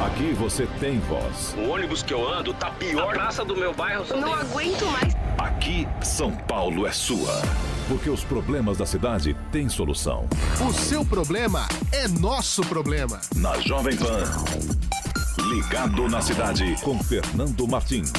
Aqui você tem voz. O ônibus que eu ando tá pior. A praça do meu bairro só Não tem- aguento mais. Aqui, São Paulo é sua. Porque os problemas da cidade têm solução. O seu problema é nosso problema. Na Jovem Pan. Ligado na cidade com Fernando Martins.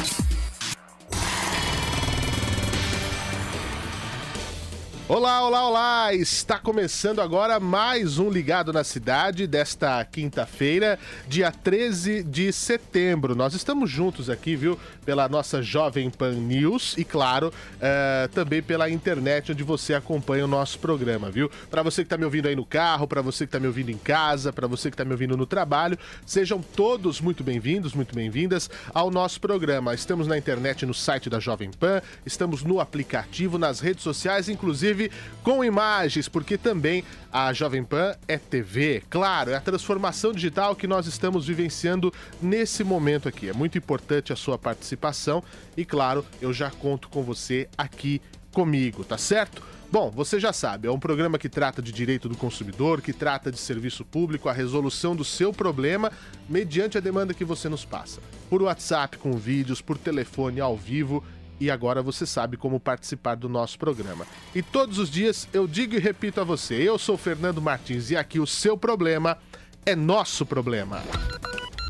Olá, olá, olá! Está começando agora mais um Ligado na Cidade desta quinta-feira, dia 13 de setembro. Nós estamos juntos aqui, viu? Pela nossa Jovem Pan News e, claro, eh, também pela internet, onde você acompanha o nosso programa, viu? Para você que está me ouvindo aí no carro, para você que está me ouvindo em casa, para você que está me ouvindo no trabalho, sejam todos muito bem-vindos, muito bem-vindas ao nosso programa. Estamos na internet, no site da Jovem Pan, estamos no aplicativo, nas redes sociais, inclusive com imagens, porque também a Jovem Pan é TV. Claro, é a transformação digital que nós estamos vivenciando nesse momento aqui. É muito importante a sua participação e, claro, eu já conto com você aqui comigo, tá certo? Bom, você já sabe, é um programa que trata de direito do consumidor, que trata de serviço público, a resolução do seu problema mediante a demanda que você nos passa. Por WhatsApp, com vídeos, por telefone, ao vivo. E agora você sabe como participar do nosso programa. E todos os dias eu digo e repito a você: eu sou Fernando Martins e aqui o seu problema é nosso problema.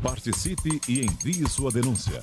Participe e envie sua denúncia.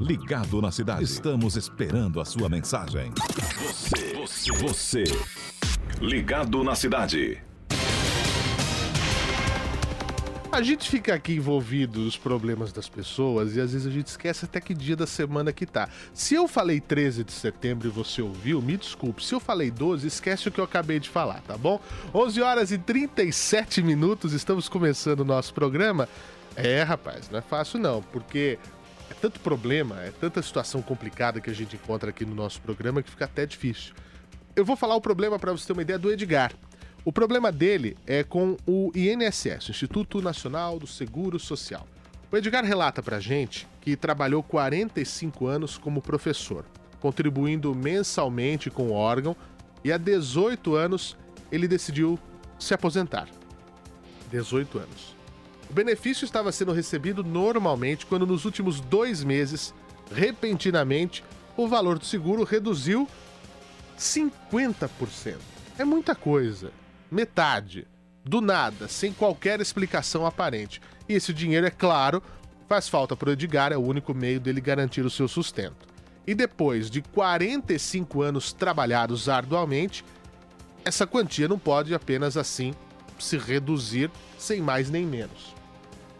Ligado na Cidade. Estamos esperando a sua mensagem. Você, você, você. Ligado na Cidade. A gente fica aqui envolvido nos problemas das pessoas e às vezes a gente esquece até que dia da semana que tá. Se eu falei 13 de setembro e você ouviu, me desculpe. Se eu falei 12, esquece o que eu acabei de falar, tá bom? 11 horas e 37 minutos, estamos começando o nosso programa. É, rapaz, não é fácil não, porque é tanto problema, é tanta situação complicada que a gente encontra aqui no nosso programa que fica até difícil. Eu vou falar o problema para você ter uma ideia do Edgar. O problema dele é com o INSS, Instituto Nacional do Seguro Social. O Edgar relata pra gente que trabalhou 45 anos como professor, contribuindo mensalmente com o órgão e há 18 anos ele decidiu se aposentar. 18 anos. O benefício estava sendo recebido normalmente quando nos últimos dois meses, repentinamente, o valor do seguro reduziu 50%. É muita coisa. Metade. Do nada, sem qualquer explicação aparente. E esse dinheiro, é claro, faz falta para o Edgar, é o único meio dele garantir o seu sustento. E depois de 45 anos trabalhados arduamente, essa quantia não pode apenas assim se reduzir sem mais nem menos.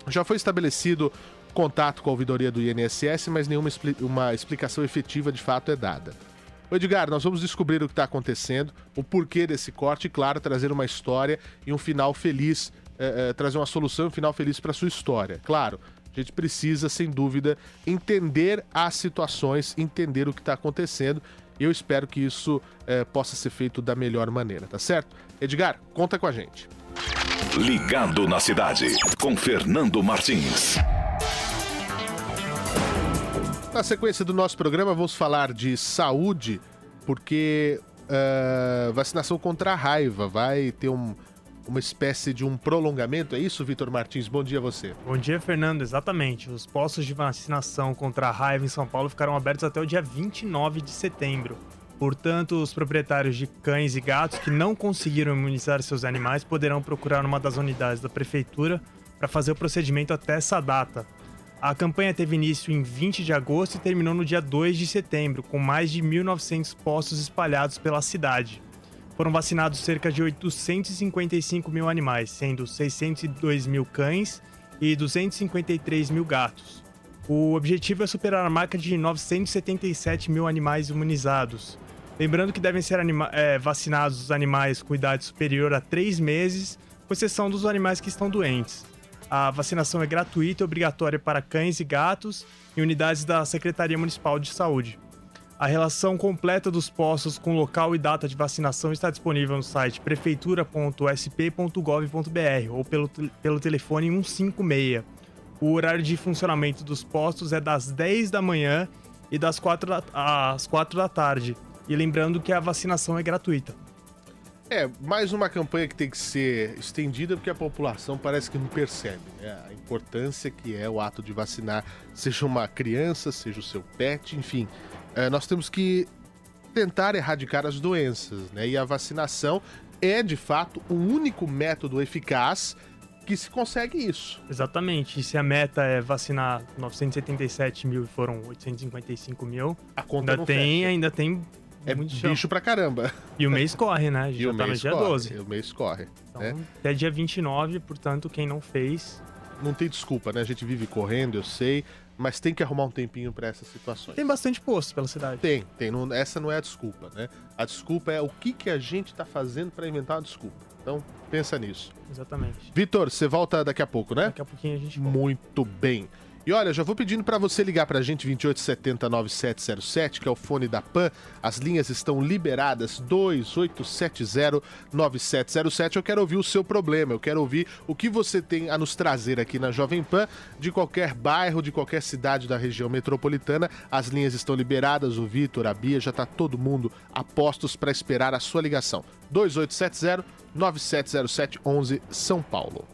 Já foi estabelecido contato com a ouvidoria do INSS, mas nenhuma expli- uma explicação efetiva de fato é dada. Edgar, nós vamos descobrir o que está acontecendo, o porquê desse corte e, claro, trazer uma história e um final feliz, eh, eh, trazer uma solução e um final feliz para sua história. Claro, a gente precisa, sem dúvida, entender as situações, entender o que está acontecendo. E eu espero que isso eh, possa ser feito da melhor maneira, tá certo? Edgar, conta com a gente. Ligado na Cidade com Fernando Martins. Na sequência do nosso programa, vamos falar de saúde, porque eh, vacinação contra a raiva vai ter um- uma espécie de um prolongamento. É isso, Vitor Martins? Bom dia a você. Bom dia, Fernando. Exatamente. Os postos de vacinação contra a raiva em São Paulo ficarão abertos até o dia 29 de setembro. Portanto, os proprietários de cães e gatos que não conseguiram imunizar seus animais poderão procurar uma das unidades da prefeitura para fazer o procedimento até essa data. A campanha teve início em 20 de agosto e terminou no dia 2 de setembro, com mais de 1.900 postos espalhados pela cidade. Foram vacinados cerca de 855 mil animais, sendo 602 mil cães e 253 mil gatos. O objetivo é superar a marca de 977 mil animais imunizados. Lembrando que devem ser é, vacinados os animais com idade superior a 3 meses, com exceção dos animais que estão doentes. A vacinação é gratuita e obrigatória para cães e gatos em unidades da Secretaria Municipal de Saúde. A relação completa dos postos com local e data de vacinação está disponível no site prefeitura.sp.gov.br ou pelo, pelo telefone 156. O horário de funcionamento dos postos é das 10 da manhã e das 4 da, às 4 da tarde. E lembrando que a vacinação é gratuita. É, mais uma campanha que tem que ser estendida porque a população parece que não percebe né? a importância que é o ato de vacinar, seja uma criança, seja o seu pet, enfim. É, nós temos que tentar erradicar as doenças, né? E a vacinação é, de fato, o único método eficaz que se consegue isso. Exatamente. E se a meta é vacinar 977 mil e foram 855 mil, a conta ainda tem, fecha. ainda tem é muito bicho chão. pra caramba. E o mês corre, né? Já e tá no dia corre, 12. o mês corre. Então, né? até dia 29, portanto, quem não fez. Não tem desculpa, né? A gente vive correndo, eu sei, mas tem que arrumar um tempinho para essas situações. Tem bastante posto pela cidade. Tem, tem. Não, essa não é a desculpa, né? A desculpa é o que, que a gente tá fazendo para inventar uma desculpa. Então, pensa nisso. Exatamente. Vitor, você volta daqui a pouco, né? Daqui a pouquinho a gente volta. Muito bem. E olha, já vou pedindo para você ligar para a gente 2870 9707, que é o fone da PAN. As linhas estão liberadas 2870 9707. Eu quero ouvir o seu problema, eu quero ouvir o que você tem a nos trazer aqui na Jovem Pan, de qualquer bairro, de qualquer cidade da região metropolitana. As linhas estão liberadas, o Vitor, a Bia, já está todo mundo a postos para esperar a sua ligação. 2870 9707 11 São Paulo.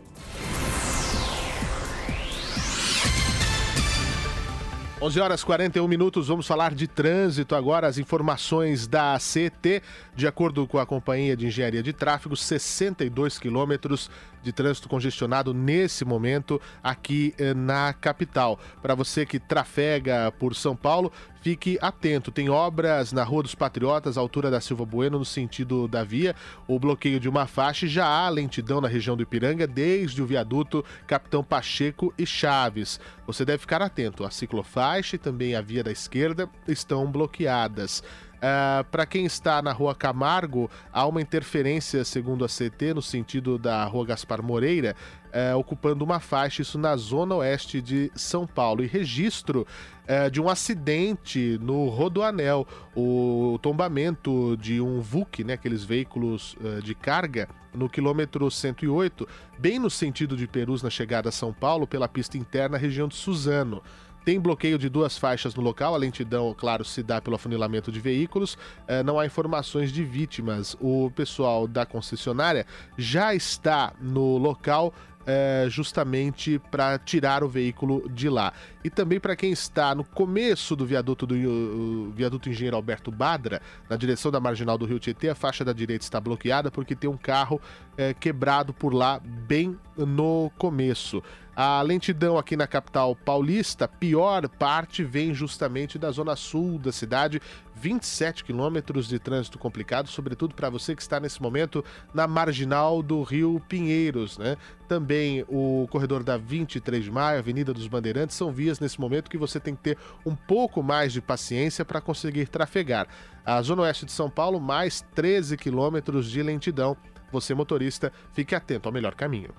11 horas 41 minutos, vamos falar de trânsito agora. As informações da CT, de acordo com a Companhia de Engenharia de Tráfego, 62 quilômetros de trânsito congestionado nesse momento aqui eh, na capital. Para você que trafega por São Paulo, fique atento. Tem obras na Rua dos Patriotas, altura da Silva Bueno, no sentido da via. O bloqueio de uma faixa já há lentidão na região do Ipiranga, desde o viaduto Capitão Pacheco e Chaves. Você deve ficar atento. A ciclofaixa e também a via da esquerda estão bloqueadas. Uh, ah, Para quem está na rua Camargo, há uma interferência, segundo a CT, no sentido da rua Gaspar Moreira, uh, ocupando uma faixa, isso na zona oeste de São Paulo. E registro uh, de um acidente no Rodoanel, o tombamento de um VUC, né, aqueles veículos de carga, no quilômetro 108, bem no sentido de Perus, na chegada a São Paulo, pela pista interna, região de Suzano. Tem bloqueio de duas faixas no local, a lentidão, claro, se dá pelo afunilamento de veículos. É, não há informações de vítimas. O pessoal da concessionária já está no local é, justamente para tirar o veículo de lá. E também para quem está no começo do viaduto do viaduto Engenheiro Alberto Badra, na direção da marginal do Rio Tietê, a faixa da direita está bloqueada porque tem um carro é, quebrado por lá bem no começo. A lentidão aqui na capital paulista, pior parte vem justamente da zona sul da cidade, 27 quilômetros de trânsito complicado, sobretudo para você que está nesse momento na marginal do Rio Pinheiros, né? Também o corredor da 23 de maio, Avenida dos Bandeirantes, são vias nesse momento que você tem que ter um pouco mais de paciência para conseguir trafegar. A zona oeste de São Paulo, mais 13 quilômetros de lentidão. Você, motorista, fique atento ao melhor caminho.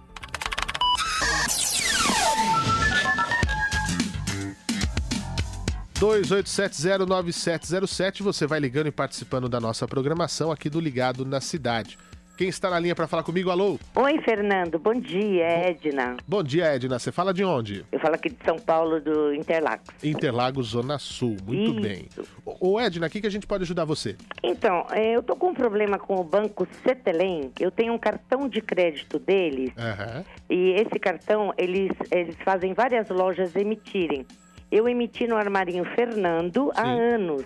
28709707. Você vai ligando e participando da nossa programação aqui do Ligado na Cidade. Quem está na linha para falar comigo? Alô? Oi, Fernando. Bom dia, Edna. Bom dia, Edna. Você fala de onde? Eu falo aqui de São Paulo, do Interlagos. Interlagos, Zona Sul. Muito Isso. bem. Ô, Edna, o que, que a gente pode ajudar você? Então, é, eu tô com um problema com o banco Cetelem. Eu tenho um cartão de crédito deles. Uhum. E esse cartão, eles, eles fazem várias lojas emitirem. Eu emiti no armarinho Fernando Sim. há anos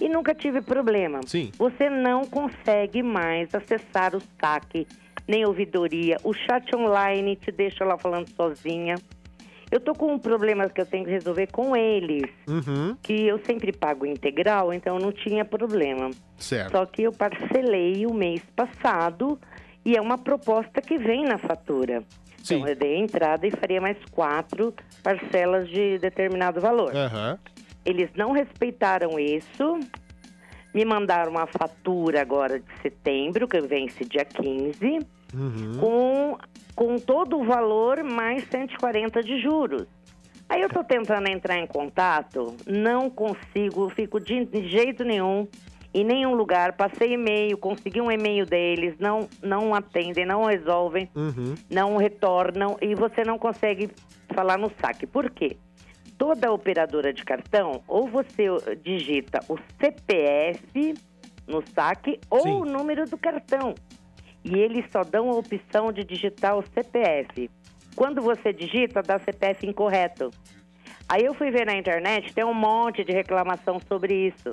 e nunca tive problema. Sim. Você não consegue mais acessar o saque nem ouvidoria. O chat online te deixa lá falando sozinha. Eu tô com um problema que eu tenho que resolver com eles. Uhum. Que eu sempre pago integral, então não tinha problema. Certo. Só que eu parcelei o mês passado e é uma proposta que vem na fatura. Sim. Então eu dei a entrada e faria mais quatro parcelas de determinado valor. Uhum. Eles não respeitaram isso. Me mandaram uma fatura agora de setembro, que vence dia 15, uhum. com com todo o valor mais 140 de juros. Aí eu estou tentando entrar em contato, não consigo, fico de jeito nenhum em nenhum lugar, passei e-mail, consegui um e-mail deles, não não atendem, não resolvem, uhum. não retornam e você não consegue falar no saque. Por quê? Toda operadora de cartão, ou você digita o CPF no saque ou Sim. o número do cartão e eles só dão a opção de digitar o CPF. Quando você digita, dá CPF incorreto. Aí eu fui ver na internet, tem um monte de reclamação sobre isso.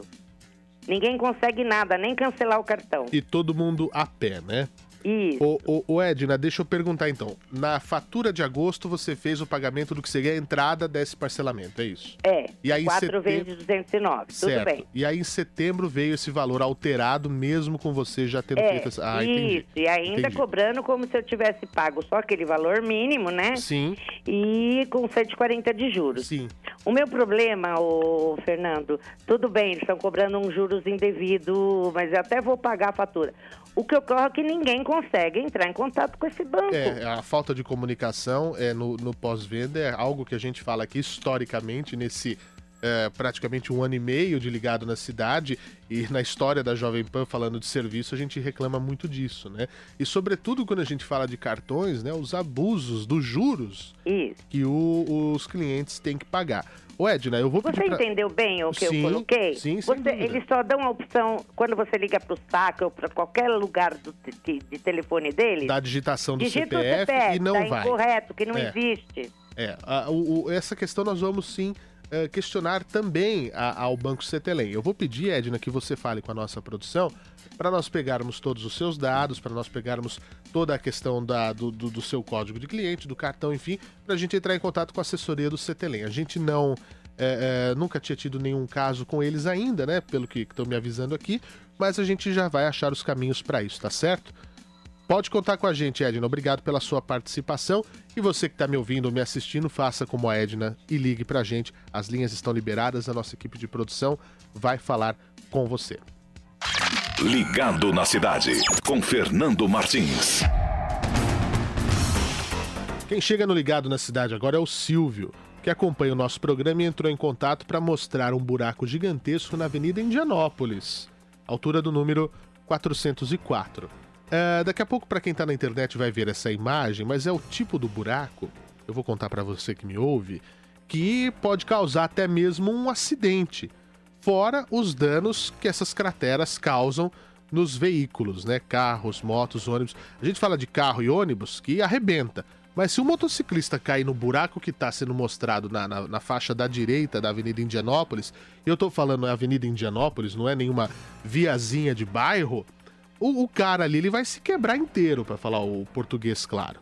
Ninguém consegue nada, nem cancelar o cartão. E todo mundo a pé, né? Isso. O, Edna, deixa eu perguntar então. Na fatura de agosto você fez o pagamento do que seria a entrada desse parcelamento, é isso? É. E aí 4 setembro... vezes 209, certo. tudo bem. E aí em setembro veio esse valor alterado, mesmo com você já tendo é, feito essa. Ah, entendi. Isso, e ainda entendi. cobrando como se eu tivesse pago só aquele valor mínimo, né? Sim. E com 140 de juros. Sim. O meu problema, o Fernando, tudo bem, eles estão cobrando um juros indevido, mas eu até vou pagar a fatura. O que ocorre é que ninguém consegue entrar em contato com esse banco. É, a falta de comunicação é, no, no pós-venda é algo que a gente fala aqui historicamente nesse é, praticamente um ano e meio de ligado na cidade e na história da Jovem Pan falando de serviço a gente reclama muito disso, né? E sobretudo quando a gente fala de cartões, né, os abusos dos juros Isso. que o, os clientes têm que pagar. Ô Edna, eu vou Você pedir pra... entendeu bem o que sim, eu coloquei? Sim, você, Eles só dão a opção, quando você liga para o saco ou para qualquer lugar do, de, de, telefone deles... Da digitação do CPF, CPF, e não tá vai. incorreto, que não é. existe. É, a, o, essa questão nós vamos sim uh, questionar também a, ao Banco Cetelem. Eu vou pedir, Edna, que você fale com a nossa produção para nós pegarmos todos os seus dados, para nós pegarmos toda a questão da, do, do, do, seu código de cliente, do cartão, enfim, para a gente entrar em contato com a assessoria do Cetelem. A gente não. É, é, nunca tinha tido nenhum caso com eles ainda, né? Pelo que estão me avisando aqui, mas a gente já vai achar os caminhos para isso, tá certo? Pode contar com a gente, Edna. Obrigado pela sua participação. E você que está me ouvindo ou me assistindo, faça como a Edna e ligue para a gente. As linhas estão liberadas, a nossa equipe de produção vai falar com você. Ligado na cidade, com Fernando Martins. Quem chega no Ligado na cidade agora é o Silvio, que acompanha o nosso programa e entrou em contato para mostrar um buraco gigantesco na Avenida Indianópolis, altura do número 404. Uh, daqui a pouco, para quem está na internet, vai ver essa imagem, mas é o tipo do buraco, eu vou contar para você que me ouve, que pode causar até mesmo um acidente. Fora os danos que essas crateras causam nos veículos, né? Carros, motos, ônibus. A gente fala de carro e ônibus que arrebenta. Mas se o motociclista cair no buraco que está sendo mostrado na, na, na, faixa da direita da Avenida Indianópolis, eu estou falando é Avenida Indianópolis, não é nenhuma viazinha de bairro, o, o cara ali ele vai se quebrar inteiro, para falar o português claro.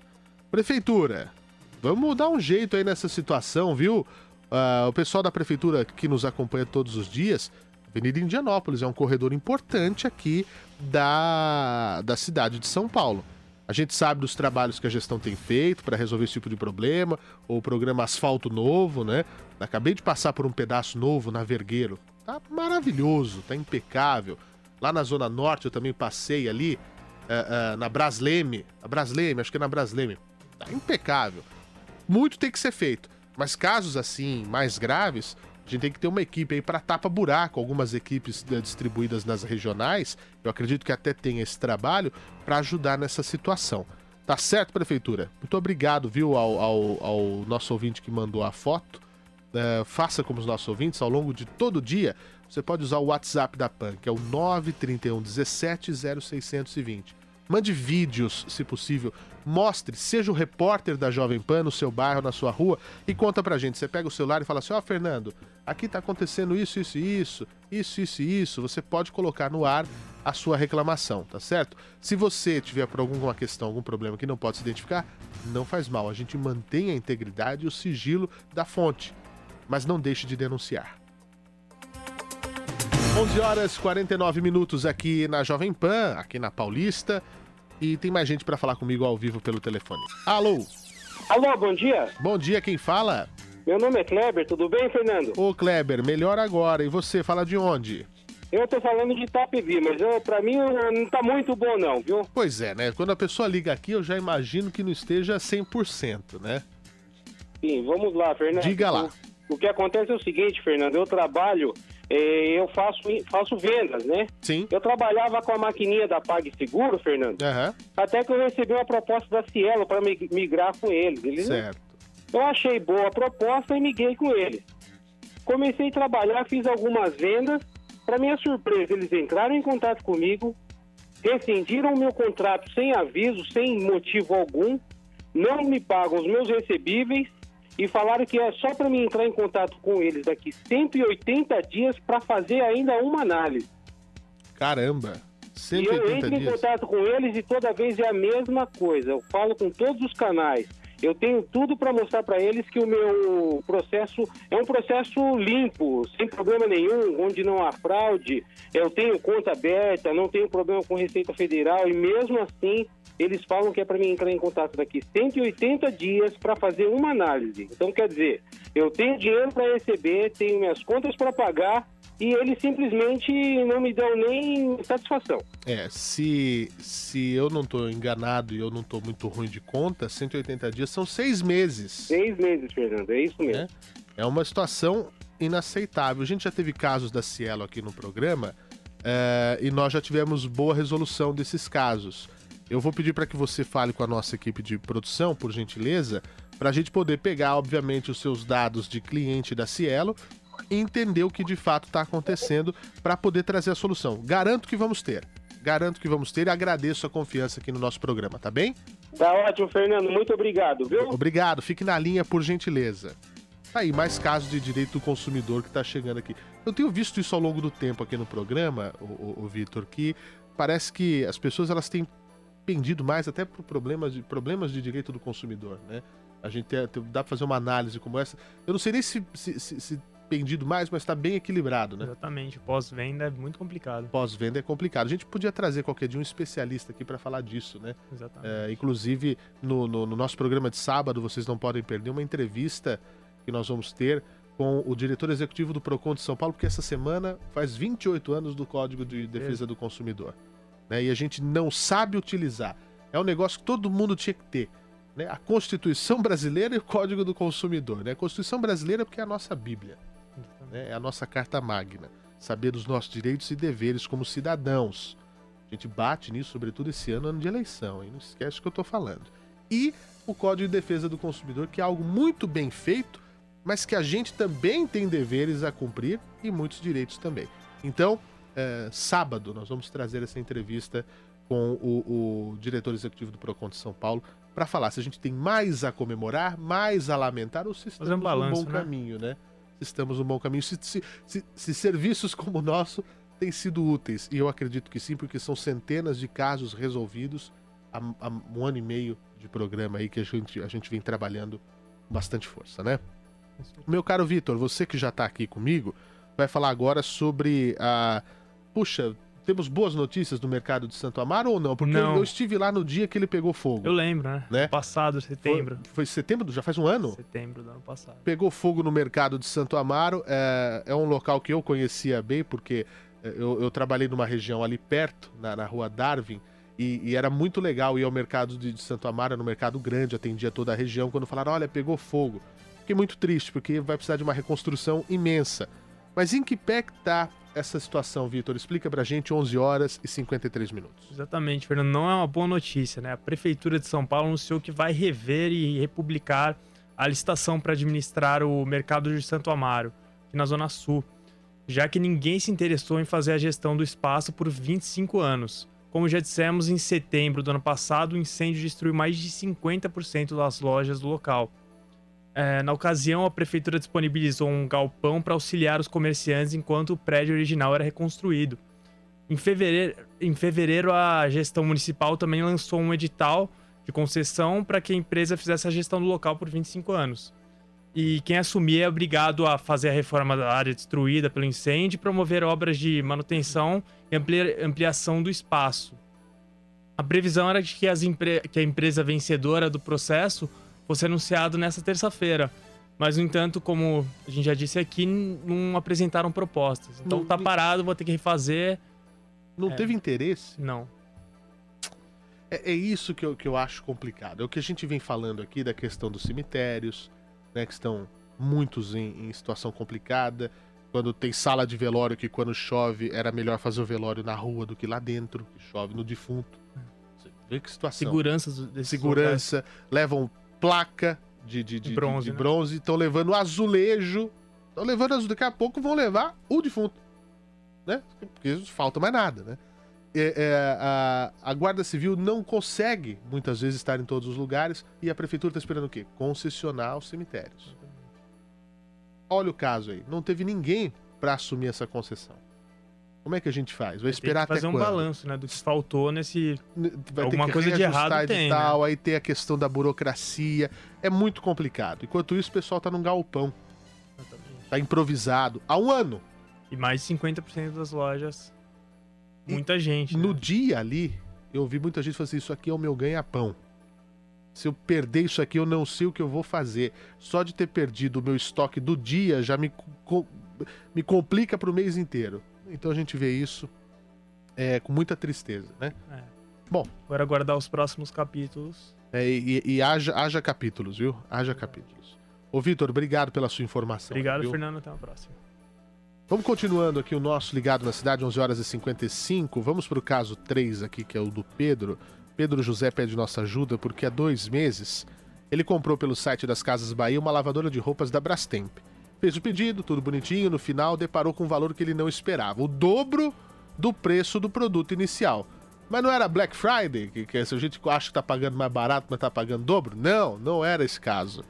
Prefeitura, vamos dar um jeito aí nessa situação, viu? Uh, o pessoal da prefeitura que nos acompanha todos os dias, Avenida Indianópolis é um corredor importante aqui da, da cidade de São Paulo. A gente sabe dos trabalhos que a gestão tem feito para resolver esse tipo de problema, o programa Asfalto Novo, né? Acabei de passar por um pedaço novo na Vergueiro. Tá maravilhoso, tá impecável. Lá na Zona Norte eu também passei ali, uh, uh, na Brasleme. A Brasleme, acho que é na Brasleme. Tá impecável. Muito tem que ser feito. Mas casos assim, mais graves, a gente tem que ter uma equipe aí para tapa-buraco, algumas equipes né, distribuídas nas regionais. Eu acredito que até tem esse trabalho para ajudar nessa situação. Tá certo, prefeitura? Muito obrigado, viu, ao, ao, ao nosso ouvinte que mandou a foto. Uh, faça como os nossos ouvintes ao longo de todo o dia você pode usar o WhatsApp da PAN, que é o 931 17 0620. Mande vídeos, se possível. Mostre, seja o repórter da Jovem Pan no seu bairro, na sua rua e conta pra gente. Você pega o celular e fala assim: Ó, oh, Fernando, aqui tá acontecendo isso, isso e isso, isso, isso e isso. Você pode colocar no ar a sua reclamação, tá certo? Se você tiver por alguma questão, algum problema que não pode se identificar, não faz mal. A gente mantém a integridade e o sigilo da fonte, mas não deixe de denunciar. 11 horas 49 minutos aqui na Jovem Pan, aqui na Paulista. E tem mais gente para falar comigo ao vivo pelo telefone. Alô? Alô, bom dia. Bom dia, quem fala? Meu nome é Kleber, tudo bem, Fernando? Ô, Kleber, melhor agora. E você, fala de onde? Eu tô falando de Itapevi, mas eu, pra mim não tá muito bom não, viu? Pois é, né? Quando a pessoa liga aqui, eu já imagino que não esteja 100%, né? Sim, vamos lá, Fernando. Diga lá. O, o que acontece é o seguinte, Fernando, eu trabalho, eu faço, faço vendas, né? Sim. Eu trabalhava com a maquininha da PagSeguro, Fernando, Aham, até que eu recebi uma proposta da Cielo para migrar com eles. eles certo. Eu achei boa a proposta e miguei com eles. Comecei a trabalhar, fiz algumas vendas. Para minha surpresa, eles entraram em contato comigo, rescindiram o meu contrato sem aviso, sem motivo algum, não me pagam os meus recebíveis e falaram que é só para mim entrar em contato com eles daqui 180 dias para fazer ainda uma análise. Caramba. E eu 180 entro em dias. contato com eles e toda vez é a mesma coisa. Eu falo com todos os canais. Eu tenho tudo para mostrar para eles que o meu processo é um processo limpo, sem problema nenhum, onde não há fraude. Eu tenho conta aberta, não tenho problema com Receita Federal e mesmo assim eles falam que é para mim entrar em contato daqui 180 dias para fazer uma análise. Então quer dizer, eu tenho dinheiro para receber, tenho minhas contas para pagar e eles simplesmente não me dão nem satisfação. É, se, se eu não tô enganado e eu não tô muito ruim de conta, 180 dias são seis meses. Seis meses, Fernando, é isso mesmo. né? É uma situação inaceitável. A gente já teve casos da Cielo aqui no programa é, e nós já tivemos boa resolução desses casos. Eu vou pedir para que você fale com a nossa equipe de produção, por gentileza, para a gente poder pegar, obviamente, os seus dados de cliente da Cielo e entender o que de fato está acontecendo para poder trazer a solução. Garanto que vamos ter. Garanto que vamos ter e agradeço a confiança aqui no nosso programa, tá bem? Tá ótimo, Fernando. Muito obrigado, viu? Obrigado, fique na linha por gentileza. Tá aí, mais casos de direito do consumidor que tá chegando aqui. Eu tenho visto isso ao longo do tempo aqui no programa, o, o, o Vitor, que parece que as pessoas elas têm pendido mais até por problemas de, problemas de direito do consumidor, né? A gente é- tem- dá pra fazer uma análise como essa. Eu não sei nem se, se, se- se pendido mais, mas tá bem equilibrado, né? Exatamente. Pós-venda é muito complicado. Pós-venda é complicado. A gente podia trazer qualquer dia um especialista aqui para falar disso, né? Exatamente. É, inclusive, no, no- no nosso programa de sábado, vocês não podem perder uma entrevista que nós vamos ter com o diretor executivo do PROCON de São Paulo, porque essa semana faz 28 anos do Código de Defesa do Consumidor. Né? E a gente não sabe utilizar. É um negócio que todo mundo tinha que ter. né? A Constituição Brasileira e o Código do Consumidor. Né? A Constituição Brasileira porque é a nossa Bíblia né? É a nossa carta magna. Saber dos nossos direitos e deveres como cidadãos. A gente bate nisso, sobretudo esse ano, ano de eleição, hein? Não esquece o que eu tô falando. E o Código de Defesa do Consumidor, que é algo muito bem feito, mas que a gente também tem deveres a cumprir e muitos direitos também. Então, é, sábado, nós vamos trazer essa entrevista com o, o diretor executivo do Procon de São Paulo para falar se a gente tem mais a comemorar, mais a lamentar ou se estamos um balanço, no bom né? caminho, né? Se estamos no bom caminho, se, se- se- se serviços como o nosso têm sido úteis. E eu acredito que sim, porque são centenas de casos resolvidos há, há um ano e meio de programa aí que a gente, a gente vem trabalhando com bastante força, né? Meu caro Vitor, você que já está aqui comigo, vai falar agora sobre a. Puxa, temos boas notícias do mercado de Santo Amaro ou não? Porque eu- Não. Eu, estive lá no dia que ele pegou fogo. Eu lembro, né? Né? Passado, setembro. Foi, foi setembro? Já faz um ano? Setembro do ano passado. Pegou fogo no mercado de Santo Amaro. É, é um local que eu conhecia bem, porque é, eu, eu trabalhei numa região ali perto, na, na rua Darwin, e, e era muito legal ir ao mercado de, de Santo Amaro, era um mercado grande, atendia toda a região. Quando falaram, olha, pegou fogo. Fiquei muito triste, porque vai precisar de uma reconstrução imensa. Mas em que pé que tá essa situação, Vitor? Explica pra gente, 11 horas e 53 minutos. Exatamente, Fernando. Não é uma boa notícia, né? A Prefeitura de São Paulo anunciou que vai rever e republicar a licitação para administrar o mercado de Santo Amaro, aqui na Zona Sul, já que ninguém se interessou em fazer a gestão do espaço por 25 anos. Como já dissemos, em setembro do ano passado, o incêndio destruiu mais de 50% das lojas do local. É, na ocasião, a prefeitura disponibilizou um galpão para auxiliar os comerciantes enquanto o prédio original era reconstruído. Em fevereiro, em fevereiro, a gestão municipal também lançou um edital de concessão para que a empresa fizesse a gestão do local por 25 anos. E quem assumir é obrigado a fazer a reforma da área destruída pelo incêndio e promover obras de manutenção e amplia ampliação do espaço. A previsão era de que, que a empresa vencedora do processo fosse anunciado nessa terça-feira. Mas, no entanto, como a gente já disse aqui, não apresentaram propostas. Então não, tá parado, vou ter que refazer. Não é. teve interesse? Não. É, é, isso que eu, que eu acho complicado. É o que a gente vem falando aqui da questão dos cemitérios, né? Que estão muitos em, em situação complicada. Quando tem sala de velório, que quando chove era melhor fazer o velório na rua do que lá dentro, que chove no defunto. Você vê que situação. Segurança Segurança. Locais. Levam placa de, de, de, bronze. Estão né? levando azulejo. Estão levando azulejo. Daqui a pouco vão levar o defunto. Né? Porque falta mais nada, né? É, é, a, a, Guarda Civil não consegue, muitas vezes, estar em todos os lugares e a prefeitura está esperando o quê? Concessionar os cemitérios. Olha o caso aí. Não teve ninguém para assumir essa concessão. Como é que a gente faz? Vai esperar até fazer um balanço, né, do que faltou nesse vai Alguma ter que coisa de errado tem, tal, né? aí tem a questão da burocracia, é muito complicado. Enquanto isso, o pessoal tá num galpão. Exatamente. Tá improvisado há um ano. E mais de 50% das lojas muita e gente. No né? dia ali, eu ouvi muita gente falar assim, isso aqui é o meu ganha-pão. Se eu perder isso aqui, eu não sei o que eu vou fazer. Só de ter perdido o meu estoque do dia já me, me complica para o mês inteiro. Então a gente vê isso é, com muita tristeza, né? É. Bom. Agora aguardar os próximos capítulos. É, e, e haja, haja capítulos, viu? Haja capítulos. Ô, Vitor, obrigado pela sua informação. Obrigado, viu? Fernando. Até a próxima. Vamos continuando aqui o nosso Ligado na Cidade, 11 horas e 55. Vamos para o caso 3 aqui, que é o do Pedro. Pedro José pede nossa ajuda porque há dois meses ele comprou pelo site das Casas Bahia uma lavadora de roupas da Brastemp. Fez o pedido, tudo bonitinho, no final deparou com um valor que ele não esperava, o dobro do preço do produto inicial. Mas não era Black Friday, que, que a gente acha que está pagando mais barato, mas está pagando dobro? Não, não era esse caso.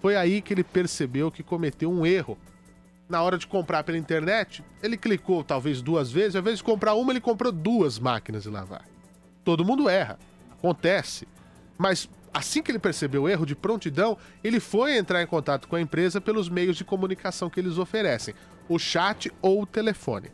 Foi aí que ele percebeu que cometeu um erro. Na hora de comprar pela internet, ele clicou talvez duas vezes, ao invés de comprar uma, ele comprou duas máquinas de lavar. Todo mundo erra. Acontece. Mas assim que ele percebeu o erro de prontidão, ele foi entrar em contato com a empresa pelos meios de comunicação que eles oferecem, o chat ou o telefone.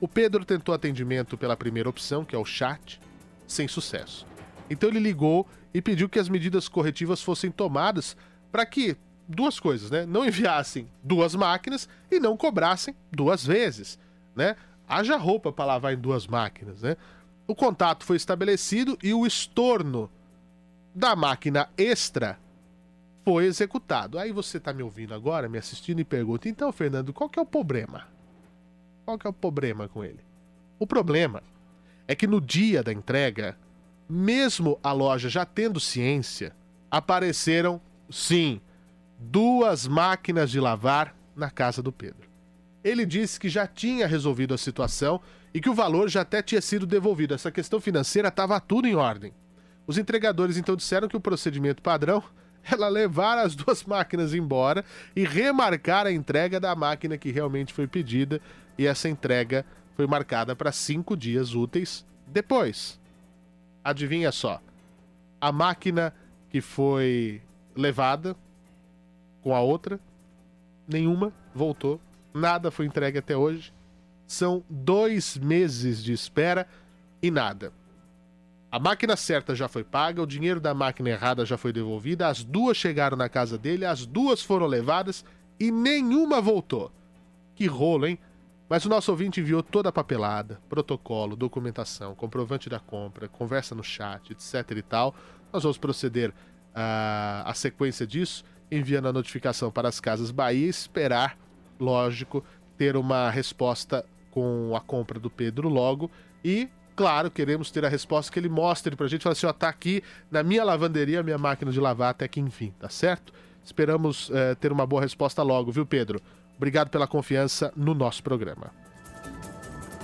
O Pedro tentou atendimento pela primeira opção, que é o chat, sem sucesso. Então ele ligou e pediu que as medidas corretivas fossem tomadas para que duas coisas, né? Não enviassem duas máquinas e não cobrassem duas vezes, né? Haja roupa para lavar em duas máquinas, né? O contato foi estabelecido e o estorno da máquina extra foi executado. Aí você está me ouvindo agora, me assistindo e pergunta: então, Fernando, qual que é o problema? Qual que é o problema com ele? O problema é que no dia da entrega, mesmo a loja já tendo ciência, apareceram, sim, duas máquinas de lavar na casa do Pedro. Ele disse que já tinha resolvido a situação e que o valor já até tinha sido devolvido. Essa questão financeira estava tudo em ordem. Os entregadores então disseram que o procedimento padrão era levar as duas máquinas embora e remarcar a entrega da máquina que realmente foi pedida, e essa entrega foi marcada para cinco dias úteis depois. Adivinha só, a máquina que foi levada com a outra, nenhuma voltou, nada foi entregue até hoje. São dois meses de espera e nada. A máquina certa já foi paga, o dinheiro da máquina errada já foi devolvido, as duas chegaram na casa dele, as duas foram levadas e nenhuma voltou. Que rolo, hein? Mas o nosso ouvinte enviou toda a papelada, protocolo, documentação, comprovante da compra, conversa no chat, etc e tal. Nós vamos proceder à, à sequência disso, enviando a notificação para as Casas Bahia esperar, lógico, ter uma resposta com a compra do Pedro logo e claro, queremos ter a resposta que ele mostre pra gente. Fala assim, ó, tá aqui na minha lavanderia, minha máquina de lavar até que enfim, tá certo? Esperamos é, ter uma boa resposta logo, viu, Pedro? Obrigado pela confiança no nosso programa.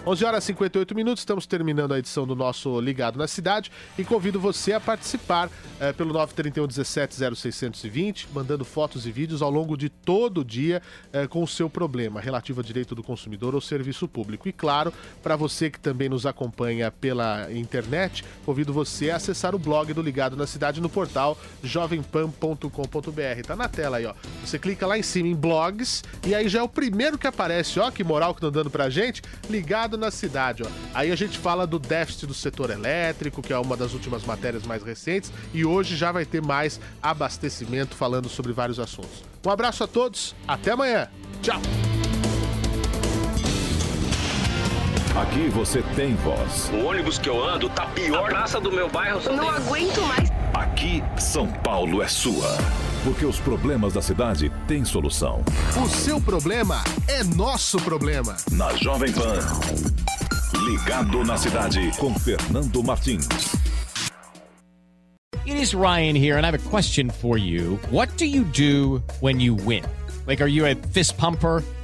11 horas e 58 minutos, estamos terminando a edição do nosso Ligado na Cidade e convido você a participar é, pelo 931 17 0620, mandando fotos e vídeos ao longo de todo o dia é, com o seu problema relativo a direito do consumidor ou serviço público. E claro, para você que também nos acompanha pela internet, convido você a acessar o blog do Ligado na Cidade no portal jovempan.com.br. Tá na tela aí, ó. Você clica lá em cima em blogs e aí já é o primeiro que aparece, ó, que moral que estão dando pra gente, ligado na cidade, ó. Aí a gente fala do déficit do setor elétrico, que é uma das últimas matérias mais recentes, e hoje já vai ter mais abastecimento falando sobre vários assuntos. Um abraço a todos, até amanhã. Tchau. Aqui você tem voz. O ônibus que eu ando tá pior. A praça do meu bairro. Não aguento mais. Aqui, São Paulo é sua. Porque os problemas da cidade têm solução. O seu problema é nosso problema. Na Jovem Pan. Ligado na cidade com Fernando Martins. It is Ryan here and I have a question for you. What do you do when you win? Like, are you a fist pumper?